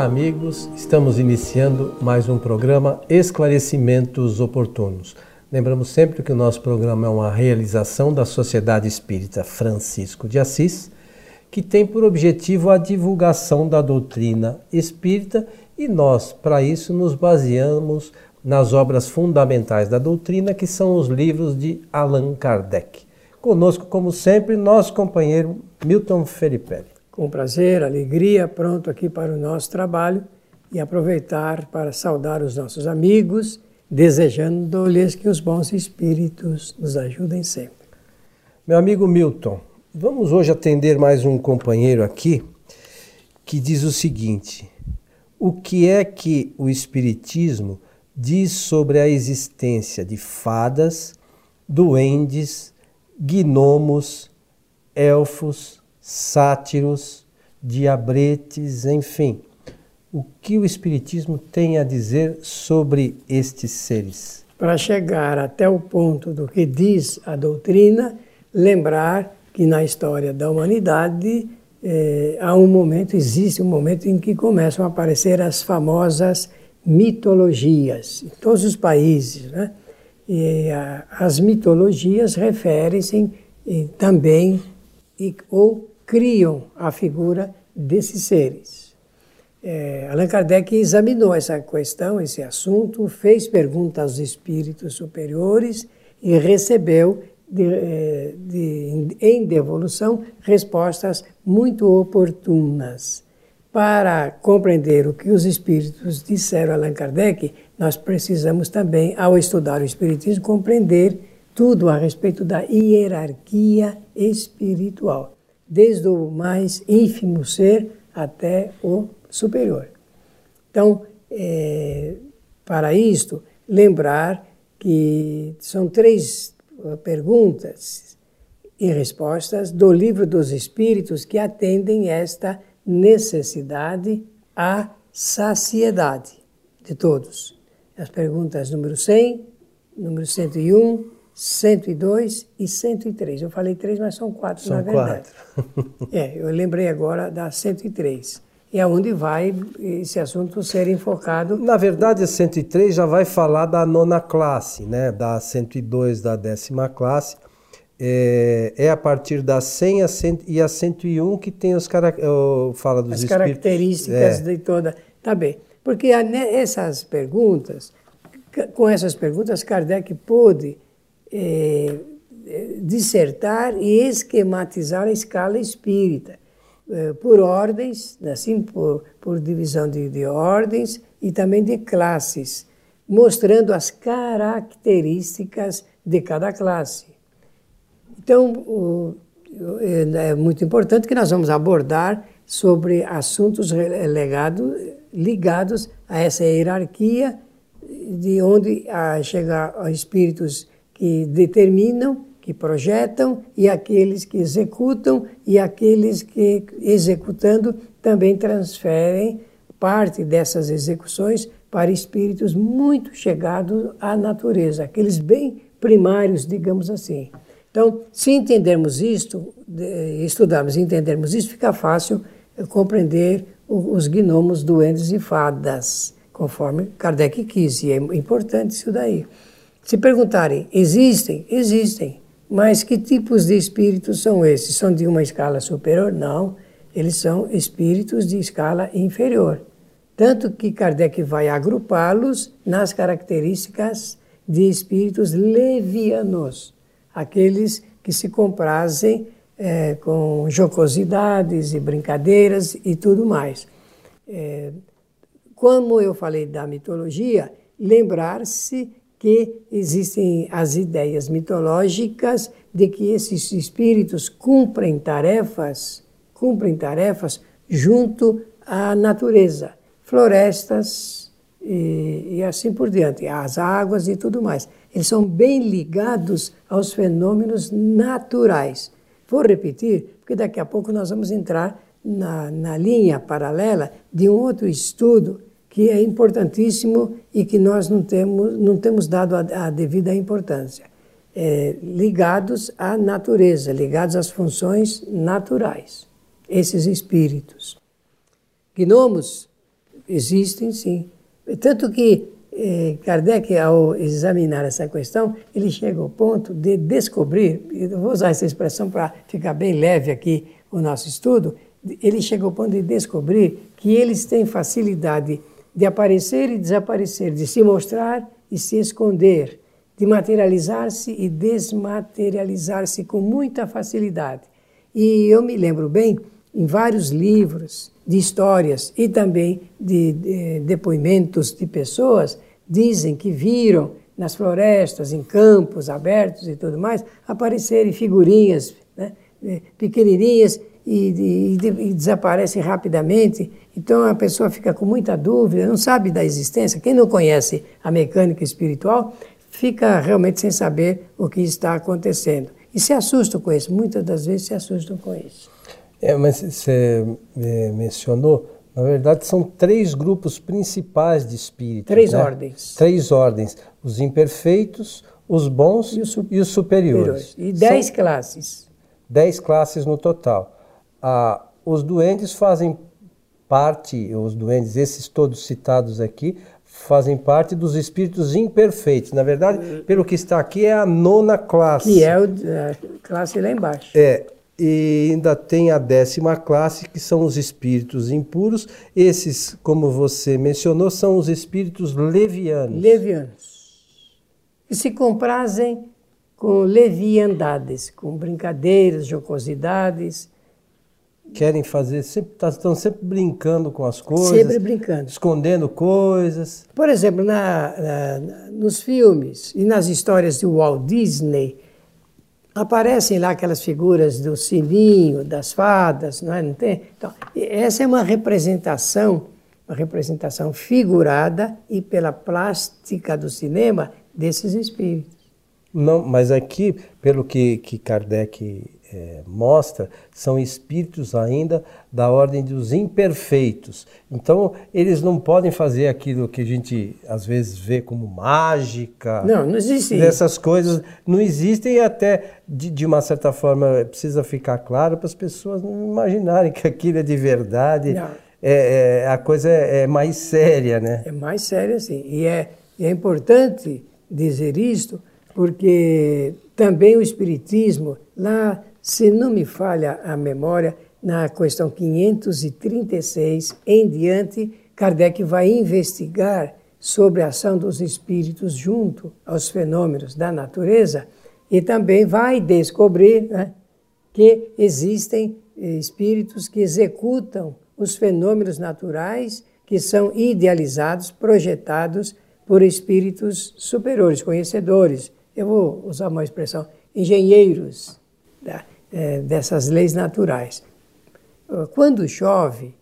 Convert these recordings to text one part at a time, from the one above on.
Olá, amigos. Estamos iniciando mais um programa Esclarecimentos Oportunos. Lembramos sempre que o nosso programa é uma realização da Sociedade Espírita Francisco de Assis, que tem por objetivo a divulgação da doutrina espírita e nós, para isso, nos baseamos nas obras fundamentais da doutrina, que são os livros de Allan Kardec. Conosco, como sempre, nosso companheiro Milton Felipe. Com prazer, alegria, pronto aqui para o nosso trabalho e aproveitar para saudar os nossos amigos, desejando-lhes que os bons espíritos nos ajudem sempre. Meu amigo Milton, vamos hoje atender mais um companheiro aqui que diz o seguinte: o que é que o Espiritismo diz sobre a existência de fadas, duendes, gnomos, elfos, sátiros, diabretes, enfim. O que o Espiritismo tem a dizer sobre estes seres? Para chegar até o ponto do que diz a doutrina, lembrar que na história da humanidade eh, há um momento, existe um momento em que começam a aparecer as famosas mitologias, em todos os países. Né? E, a, as mitologias referem-se também e, ou criam a figura desses seres. É, Allan Kardec examinou essa questão, esse assunto, fez perguntas aos espíritos superiores e recebeu de, é, de, em devolução respostas muito oportunas. Para compreender o que os espíritos disseram a Allan Kardec, nós precisamos também, ao estudar o Espiritismo, compreender tudo a respeito da hierarquia espiritual, desde o mais ínfimo ser até o superior. Então, é, para isto, lembrar que são três uh, perguntas e respostas do Livro dos Espíritos que atendem esta necessidade à saciedade de todos. As perguntas número 100, número 101, 102 e 103. Eu falei três, mas são quatro, são na verdade. Quatro. é, eu lembrei agora da 103. E é onde vai esse assunto ser enfocado. Na verdade, a 103 já vai falar da nona classe, né? da 102 da décima classe é, é, a partir da 100 a 100, e a 101 que tem os fala dos as características é. de toda. Tá bem. Porque essas perguntas, com essas perguntas, Kardec pôde é, dissertar e esquematizar a escala espírita é, por ordens, assim, por, por divisão de, de ordens e também de classes, mostrando as características de cada classe. Então, é muito importante que nós vamos abordar sobre assuntos legado, ligados a essa hierarquia, de onde chega a espíritos que determinam, que projetam, e aqueles que executam, e aqueles que, executando, também transferem parte dessas execuções para espíritos muito chegados à natureza, aqueles bem primários, digamos assim. Então, se entendermos isto, estudarmos e entendermos isso, fica fácil compreender os gnomos, duendes e fadas, conforme Kardec quis, e é importante isso daí. Se perguntarem, existem? Existem. Mas que tipos de espíritos são esses? São de uma escala superior? Não, eles são espíritos de escala inferior. Tanto que Kardec vai agrupá-los nas características de espíritos levianos aqueles que se comprazem é, com jocosidades e brincadeiras e tudo mais. É, como eu falei da mitologia, lembrar-se que existem as ideias mitológicas de que esses espíritos cumprem tarefas, cumprem tarefas junto à natureza, florestas e, e assim por diante, as águas e tudo mais. Eles são bem ligados aos fenômenos naturais. Vou repetir, porque daqui a pouco nós vamos entrar na, na linha paralela de um outro estudo que é importantíssimo e que nós não temos, não temos dado a, a devida importância. É, ligados à natureza, ligados às funções naturais, esses espíritos. Gnomos Existem, sim. Tanto que eh, Kardec, ao examinar essa questão, ele chega ao ponto de descobrir, eu vou usar essa expressão para ficar bem leve aqui o nosso estudo, ele chega ao ponto de descobrir que eles têm facilidade de aparecer e desaparecer, de se mostrar e se esconder, de materializar-se e desmaterializar-se com muita facilidade. E eu me lembro bem, em vários livros de histórias e também de, de depoimentos de pessoas, dizem que viram nas florestas, em campos abertos e tudo mais, aparecerem figurinhas né, pequenininhas e, e, e, desaparecem rapidamente. Então a pessoa fica com muita dúvida, não sabe da existência. Quem não conhece a mecânica espiritual fica realmente sem saber o que está acontecendo. E se assustam com isso, muitas das vezes se assustam com isso. É, mas você é, mencionou, na verdade são três grupos principais de espíritos. Três né? ordens. Três ordens: os imperfeitos, os bons e, su e os superiores. superiores. E dez são classes. Dez classes no total ah, os duendes fazem parte, os duendes, esses todos citados aqui, fazem parte dos espíritos imperfeitos. Na verdade, pelo que está aqui, é a nona classe. Que é a classe lá embaixo. É. E ainda tem a décima classe, que são os espíritos impuros. Esses, como você mencionou, são os espíritos levianos. Levianos. Que se comprazem com leviandades, com brincadeiras, jocosidades, querem fazer, sempre, tá, estão sempre brincando com as coisas. Sempre brincando. Escondendo coisas. Por exemplo, na, na, nos filmes e nas histórias de Walt Disney, aparecem lá aquelas figuras do sininho, das fadas, não é? Não tem? Então, essa é uma representação, uma representação figurada e pela plástica do cinema desses espíritos. Não, mas aqui, pelo que, que Kardec é, mostra são espíritos ainda da ordem dos imperfeitos. Então, eles não podem fazer aquilo que a gente às vezes vê como mágica. Não, não existe. Essas coisas não existem e até, de, de uma certa forma, precisa ficar claro para as pessoas não imaginarem que aquilo é de verdade. É, é, a coisa é, é, mais séria, né? É mais séria, sim. E é, é importante dizer isto, porque também o Espiritismo, lá se não me falha a memória, na questão 536 em diante, Kardec vai investigar sobre a ação dos espíritos junto aos fenômenos da natureza e também vai descobrir né, que existem espíritos que executam os fenômenos naturais que são idealizados, projetados por espíritos superiores, conhecedores. Eu vou usar uma expressão, engenheiros da, é, dessas leis naturais. Quando chove,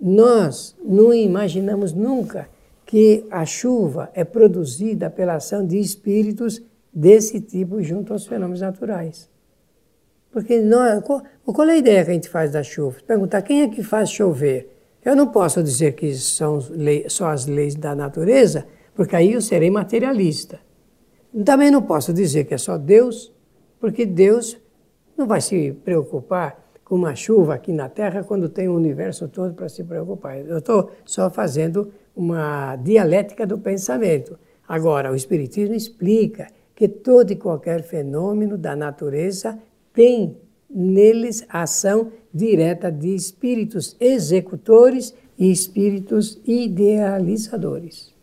nós não imaginamos nunca que a chuva é produzida pela ação de espíritos desse tipo junto aos fenômenos naturais. Porque nós, qual, qual é a ideia que a gente faz da chuva? Perguntar quem é que faz chover. Eu não posso dizer que são só as leis da natureza, porque aí eu serei materialista. Também não posso dizer que é só Deus, porque Deus não vai se preocupar com uma chuva aqui na Terra quando tem o universo todo para se preocupar. Eu estou só fazendo uma dialética do pensamento. Agora, o Espiritismo explica que todo e qualquer fenômeno da natureza tem neles ação direta de espíritos executores e espíritos idealizadores.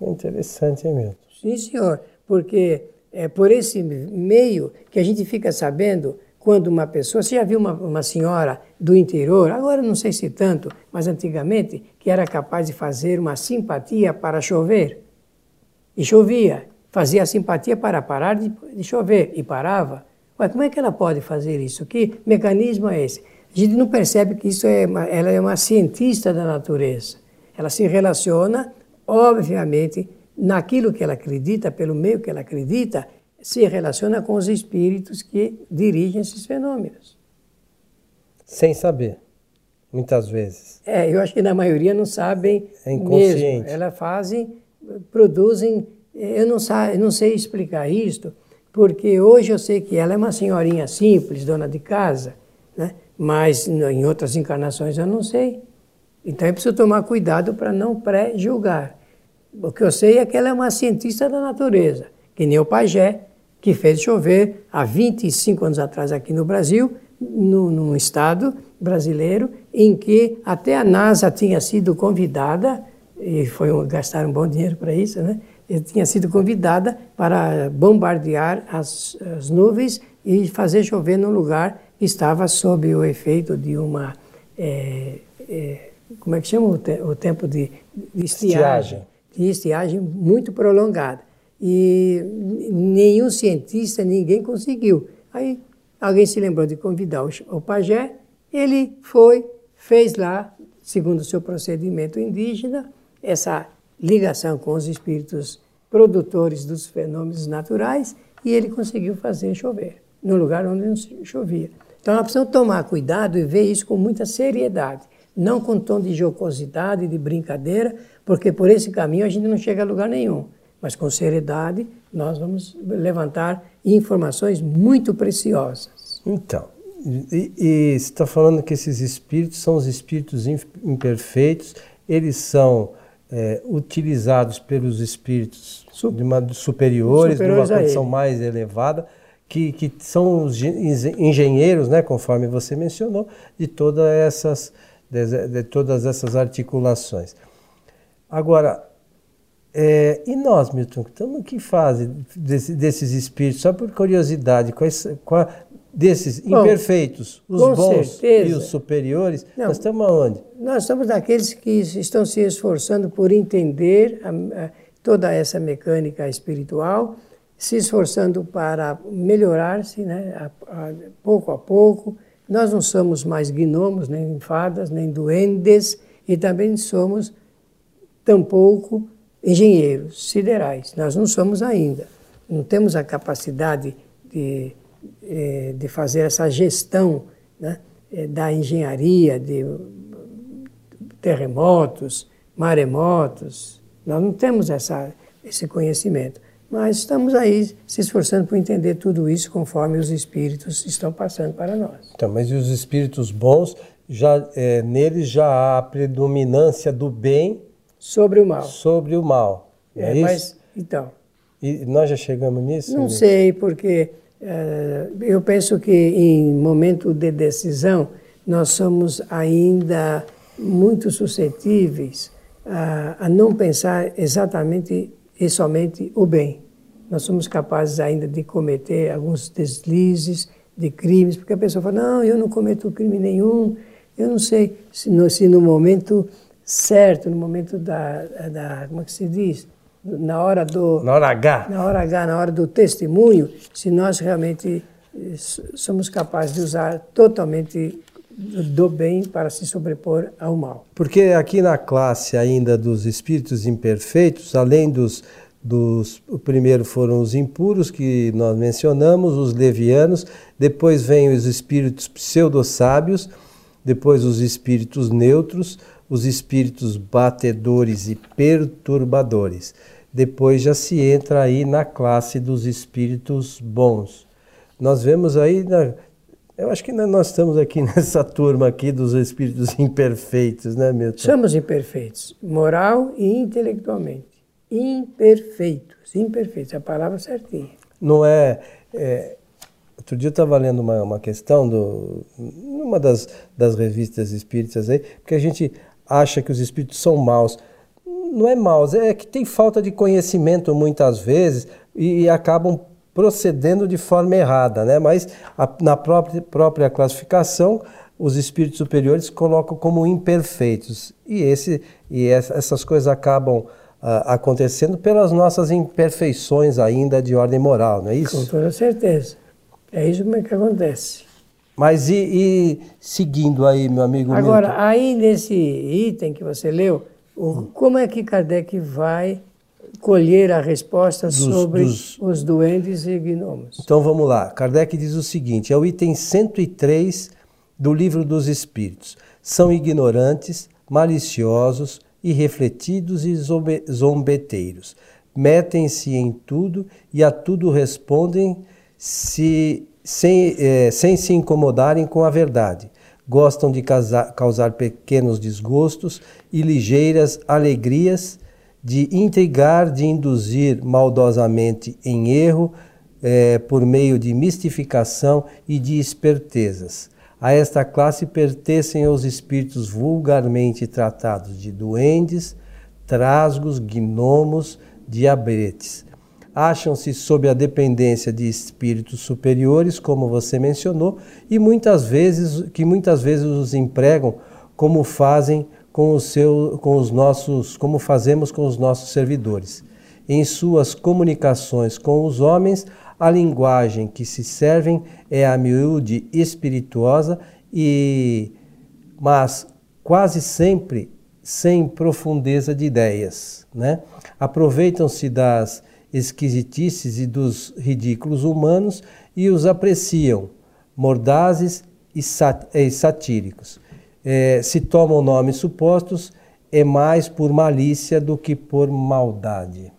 Interessante, hein, Milton? Sim, senhor, porque é por esse meio que a gente fica sabendo quando uma pessoa. Você já viu uma, uma senhora do interior, agora não sei se tanto, mas antigamente, que era capaz de fazer uma simpatia para chover? E chovia. Fazia a simpatia para parar de, de chover e parava. Como é que ela pode fazer isso? Que mecanismo é esse? A gente não percebe que isso é uma, ela é uma cientista da natureza. Ela se relaciona, obviamente, naquilo que ela acredita, pelo meio que ela acredita, se relaciona com os espíritos que dirigem esses fenômenos. Sem saber, muitas vezes. É, eu acho que na maioria não sabem é inconsciente. mesmo. Elas fazem, produzem. Eu não, eu não sei explicar isto, porque hoje eu sei que ela é uma senhorinha simples, dona de casa, né? mas em outras encarnações eu não sei. Então é preciso tomar cuidado para não pré-julgar. O que eu sei é que ela é uma cientista da natureza, que nem o Pajé, que fez chover há 25 anos atrás aqui no Brasil, no, num estado brasileiro, em que até a NASA tinha sido convidada, e foi gastar um bom dinheiro para isso, né? tinha sido convidada para bombardear as, as nuvens e fazer chover num lugar que estava sob o efeito de uma é, é, como é que chama o, te o tempo de, de estiagem, de estiagem muito prolongada. E nenhum cientista, ninguém conseguiu. Aí alguém se lembrou de convidar o, pajé, ele foi, fez lá, segundo o seu procedimento indígena, essa ligação com os espíritos produtores dos fenômenos naturais e ele conseguiu fazer chover no lugar onde não chovia. Então nós precisamos tomar cuidado e ver isso com muita seriedade não com tom de jocosidade, de brincadeira, porque por esse caminho a gente não chega a lugar nenhum. Mas com seriedade, nós vamos levantar informações muito preciosas. Então, e, e você está falando que esses espíritos são os espíritos imperfeitos, eles são é, utilizados pelos espíritos de uma, superiores, superiores, de uma condição mais elevada, que, que são os engenheiros, né, conforme você mencionou, de todas essas de, de todas essas articulações. Agora, é, e nós, Milton, estamos que fase desse, desses espíritos? Só por curiosidade, quais, qual, desses Bom, imperfeitos, os bons certeza. e os superiores, Não, nós estamos aonde? Nós estamos daqueles que estão se esforçando por entender a, a, toda essa mecânica espiritual, se esforçando para melhorar-se né, a, pouco a pouco, nós não somos mais gnomos, nem fadas, nem duendes, e também somos tampouco engenheiros siderais. Nós não somos ainda. Não temos a capacidade de, eh, de fazer essa gestão né, eh, da engenharia, de terremotos, maremotos. Nós não temos essa, esse conhecimento. Mas estamos aí se esforçando por entender tudo isso conforme os espíritos estão passando para nós. Então, mas e os espíritos bons, já é, neles já há a predominância do bem sobre o mal. Sobre o mal. É, é mas então. E nós já chegamos nisso? Não sei, porque é, eu penso que em momento de decisão nós somos ainda muito suscetíveis a, a não pensar exatamente e somente o bem. Nós somos capazes ainda de cometer alguns deslizes de crimes, porque a pessoa fala: não, eu não cometo crime nenhum, eu não sei se no, se no momento certo, no momento da, da. Como é que se diz? Na hora do. Na hora H. Na hora H, na hora do testemunho, se nós realmente eh, somos capazes de usar totalmente do bem para se sobrepor ao mal. Porque aqui na classe ainda dos espíritos imperfeitos, além dos, dos o primeiro foram os impuros que nós mencionamos, os levianos, depois vem os espíritos pseudo-sábios, depois os espíritos neutros, os espíritos batedores e perturbadores. Depois já se entra aí na classe dos espíritos bons. Nós vemos aí na, eu acho que nós estamos aqui nessa turma aqui dos espíritos imperfeitos, né, Milton? Somos imperfeitos, moral e intelectualmente. Imperfeitos, imperfeitos, a palavra certinha. Não é, é Outro dia eu estava lendo uma, uma questão do, numa das, das revistas espíritas aí, porque a gente acha que os espíritos são maus. Não é maus, é que tem falta de conhecimento muitas vezes e, e acabam procedendo de forma errada, né? mas a, na própria, própria classificação os espíritos superiores colocam como imperfeitos e, esse, e essas coisas acabam uh, acontecendo pelas nossas imperfeições ainda de ordem moral, não é isso? Com toda certeza. É isso que acontece. Mas e, e seguindo aí, meu amigo Agora, Milton? aí nesse item que você leu, como é que Kardec vai colher a resposta dos, sobre dos... os duendes e gnomos. Então vamos lá. Kardec diz o seguinte: é o item 103 do Livro dos Espíritos. São ignorantes, maliciosos, irrefletidos e zombeteiros. Metem-se em tudo e a tudo respondem se, sem, é, sem se incomodarem com a verdade. gostam de causar pequenos desgostos e ligeiras alegrias, de intrigar, de induzir maldosamente em erro, é, por meio de mistificação e de espertezas. A esta classe pertencem os espíritos vulgarmente tratados de duendes, trasgos, gnomos, diabretes. Acham-se sob a dependência de espíritos superiores, como você mencionou, e muitas vezes que muitas vezes os empregam como fazem com os, seu, com os nossos, como fazemos com os nossos servidores. Em suas comunicações com os homens, a linguagem que se servem é a miúde espirituosa e mas quase sempre sem profundeza de ideias, né? Aproveitam-se das esquisitices e dos ridículos humanos e os apreciam, mordazes e, satíricos. É, se tomam nomes supostos, é mais por malícia do que por maldade.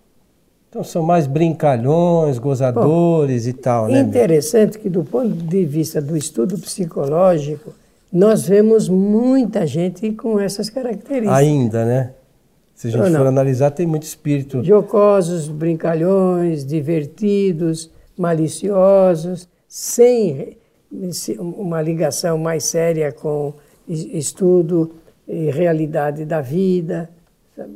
Então são mais brincalhões, gozadores Bom, e tal, né? Interessante que do ponto de vista do estudo psicológico, nós vemos muita gente com essas características. Ainda, né? Se a gente for analisar, tem muito espírito. Jocosos, brincalhões, divertidos, maliciosos, sem uma ligação mais séria com estudo e realidade da vida.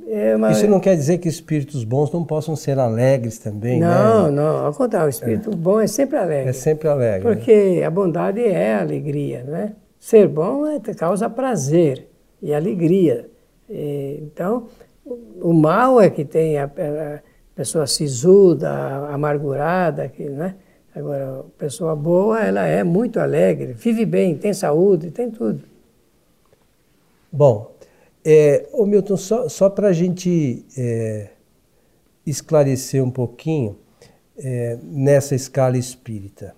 É uma... Isso não quer dizer que espíritos bons não possam ser alegres também, não, né? Não, ao contrário, o espírito é. bom é sempre alegre. É sempre alegre. Porque né? a bondade é alegria, né? Ser bom é, causa prazer e alegria. E, então, o mal é que tem a, a pessoa sisuda, amargurada, que, né? Agora, a pessoa boa, ela é muito alegre, vive bem, tem saúde, tem tudo. Bom, é, ô Milton, só, só para a gente é, esclarecer um pouquinho é, nessa escala espírita,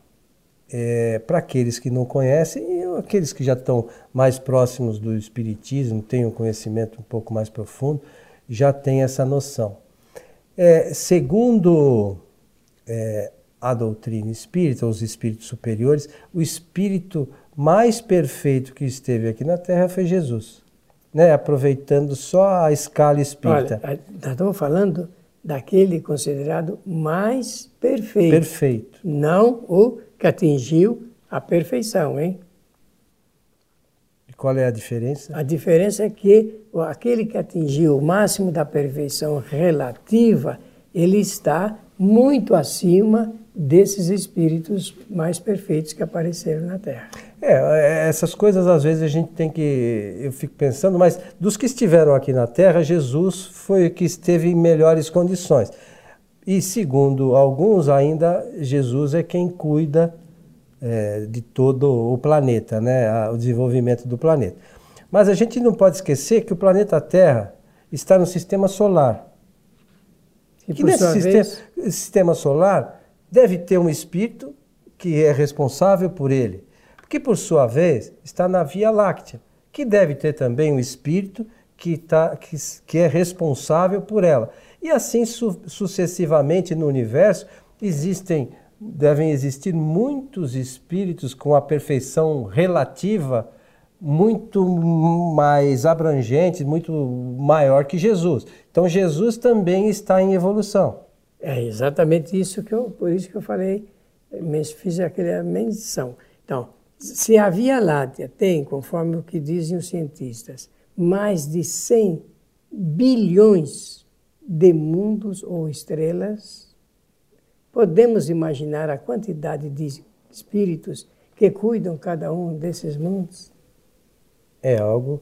é, para aqueles que não conhecem e aqueles que já estão mais próximos do espiritismo, têm um conhecimento um pouco mais profundo, já têm essa noção. É, segundo é, a doutrina espírita, os espíritos superiores, o espírito mais perfeito que esteve aqui na Terra foi Jesus né, aproveitando só a escala espírita. Olha, nós estamos falando daquele considerado mais perfeito. Perfeito. Não o que atingiu a perfeição, hein? E qual é a diferença? A diferença é que aquele que atingiu o máximo da perfeição relativa, ele está muito acima desses espíritos mais perfeitos que apareceram na Terra. É, é, essas coisas às vezes a gente tem que. Eu fico pensando, mas dos que estiveram aqui na Terra, Jesus foi o que esteve em melhores condições. E segundo alguns, ainda Jesus é quem cuida é, de todo o planeta, né? o desenvolvimento do planeta. Mas a gente não pode esquecer que o planeta Terra está no sistema solar. E que nesse sistema, vez... sistema solar deve ter um espírito que é responsável por ele, que por sua vez está na Via Láctea, que deve ter também um espírito que, tá, que, que é responsável por ela. E assim su sucessivamente no universo existem devem existir muitos espíritos com a perfeição relativa muito mais abrangente, muito maior que Jesus. Então Jesus também está em evolução. É exatamente isso que eu, por isso que eu falei, fiz aquela menção. Então, se a Via Láctea tem, conforme o que dizem os cientistas, mais de 100 bilhões de mundos ou estrelas, podemos imaginar a quantidade de espíritos que cuidam cada um desses mundos? É algo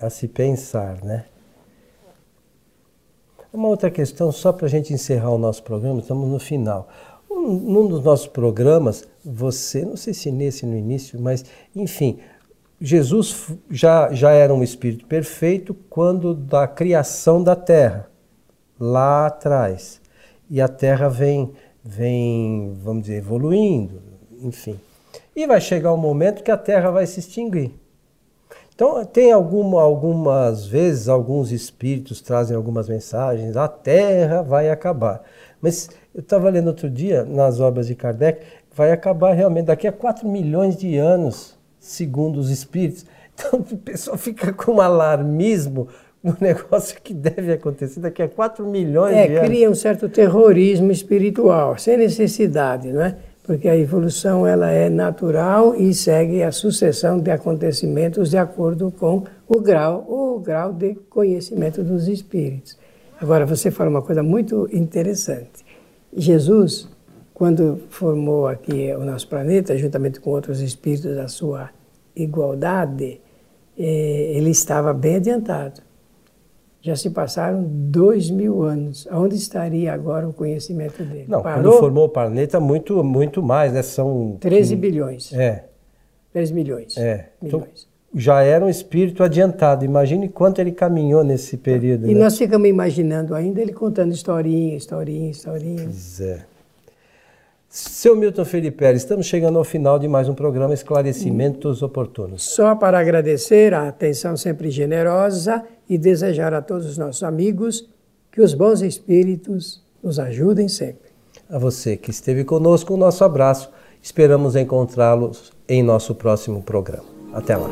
a se pensar, né? Uma outra questão, só para a gente encerrar o nosso programa, estamos no final. Um, num dos nossos programas, você, não sei se nesse no início, mas enfim, Jesus já, já era um espírito perfeito quando da criação da terra, lá atrás. E a terra vem, vem, vamos dizer, evoluindo, enfim. E vai chegar um momento que a terra vai se extinguir. Então, tem alguma, algumas vezes, alguns espíritos trazem algumas mensagens, a Terra vai acabar. Mas eu estava lendo outro dia, nas obras de Kardec, vai acabar realmente daqui a 4 milhões de anos. segundo os espíritos. Então o pessoal fica com um alarmismo no negócio que deve acontecer daqui a 4 milhões é, de anos. cria um certo terrorismo espiritual, sem necessidade, não é? Porque a evolução ela é natural e segue a sucessão de acontecimentos de acordo com o grau, o grau de conhecimento dos espíritos. Agora você fala uma coisa muito interessante. Jesus, quando formou aqui o nosso planeta, juntamente com outros espíritos da sua igualdade, eh, ele estava bem adiantado. Já se passaram dois mil anos. Onde estaria agora o conhecimento dele? Não, Parou? quando formou o planeta, muito, muito mais, né? São... 13 bilhões. É. 10 milhões. É. Então, milhões. Então, já era um espírito adiantado. Imagine quanto ele caminhou nesse período. E né? nós ficamos imaginando ainda ele contando historinha, historinha, historinha. Pois é. Seu Milton Felipe estamos chegando ao final de mais um programa Esclarecimentos Oportunos. Só para agradecer a atenção sempre generosa e desejar a todos os nossos amigos que os bons espíritos nos ajudem sempre. A você que esteve conosco, o nosso abraço. Esperamos encontrá-los em nosso próximo programa. Até lá.